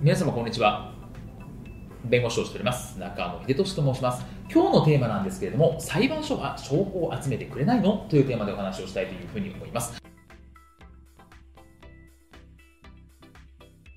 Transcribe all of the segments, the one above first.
皆様こんにちは。弁護士をしております。中野秀俊と申します。今日のテーマなんですけれども裁判所は証拠を集めてくれないの？というテーマでお話をしたいというふうに思います。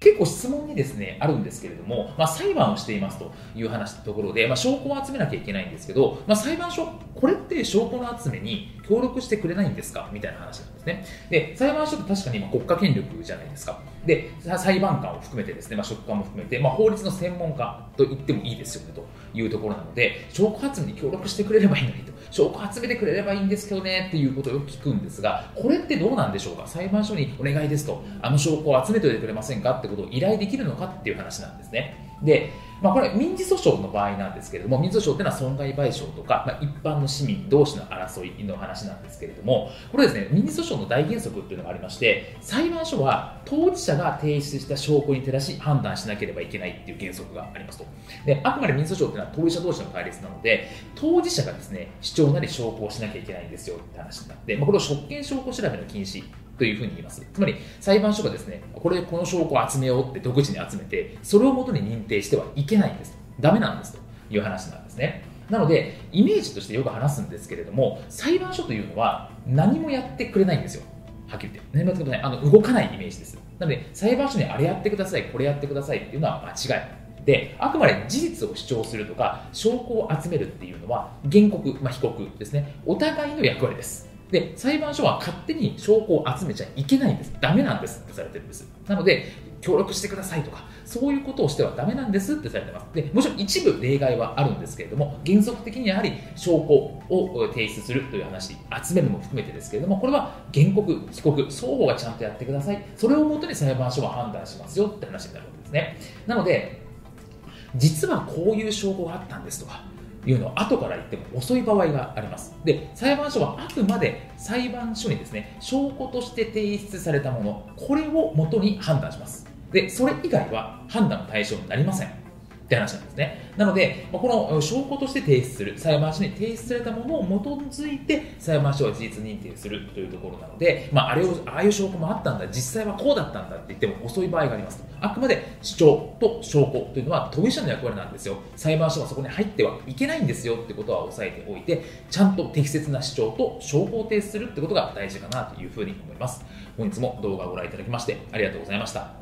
結構質問にですね、あるんですけれども、まあ、裁判をしていますという話のところで、まあ、証拠を集めなきゃいけないんですけど、まあ、裁判所、これって証拠の集めに協力してくれないんですか？みたいな話なんですね。で、裁判所って確かにま国家権力じゃないですか。で、裁判官を含めてですね、まあ、職官も含めて、まあ、法律の専門家と言ってもいいですよねというところなので、証拠集めに協力してくれればいいのにと、証拠集めてくれればいいんですけどねっていうことをよく聞くんですが、これってどうなんでしょうか？裁判所にお願いですと、あの証拠を集めておいてくれませんか？ってことを依頼できるのかっていう話なんですね。で、まあ、これ民事訴訟の場合なんですけれども、民事訴訟っていうのは損害賠償とか、まあ、一般の市民同士の争いの話なんですけれども、これですね、民事訴訟の大原則っていうのがありまして、裁判所は当事者が提出した証拠に照らし判断しなければいけないっていう原則がありますと。で、あくまで民事訴訟っていうのは当事者同士の対立なので、当事者がですね、主張なり証拠をしなきゃいけないんですよって話になって、まあ、これを職権証拠調べの禁止というふうに言います。つまり裁判所がですね、これこの証拠を集めようって独自に集めて、それをもとに認定してはいけないんです。ダメなんですという話なんですね。なので、イメージとしてよく話すんですけれども、裁判所というのは何もやってくれないんですよ。はっきり言って。何もやってくれない。あの動かないイメージです。なので、裁判所にあれやってください、これやってくださいっていうのは間違い。であくまで事実を主張するとか証拠を集めるっていうのは原告、まあ、被告ですねお互いの役割ですで、裁判所は勝手に証拠を集めちゃいけないんです。ダメなんですってされてるんです。なので、協力してくださいとか、そういうことをしてはダメなんですってされてます。で、もちろん一部例外はあるんですけれども、原則的にやはり証拠を提出するという話、集めるも含めてですけれども、これは原告、被告、双方がちゃんとやってください。それをもとに裁判所は判断しますよって話になるわけですね。なので、実はこういう証拠があったんですとか、いうのを後から言っても遅い場合があります。で、裁判所はあくまで裁判所にですね、証拠として提出されたもの、これを元に判断します。で、それ以外は判断の対象になりません。って話なんですね。なので、この証拠として提出する、裁判所に提出されたものを基づいて、裁判所は事実認定するというところなので、まあ、あれを、ああいう証拠もあったんだ、実際はこうだったんだって言っても遅い場合があります。あくまで主張と証拠というのは当事者の役割なんですよ。裁判所はそこに入ってはいけないんですよってことは押さえておいて、ちゃんと適切な主張と証拠を提出するってことが大事かなというふうに思います。本日も動画をご覧いただきましてありがとうございました。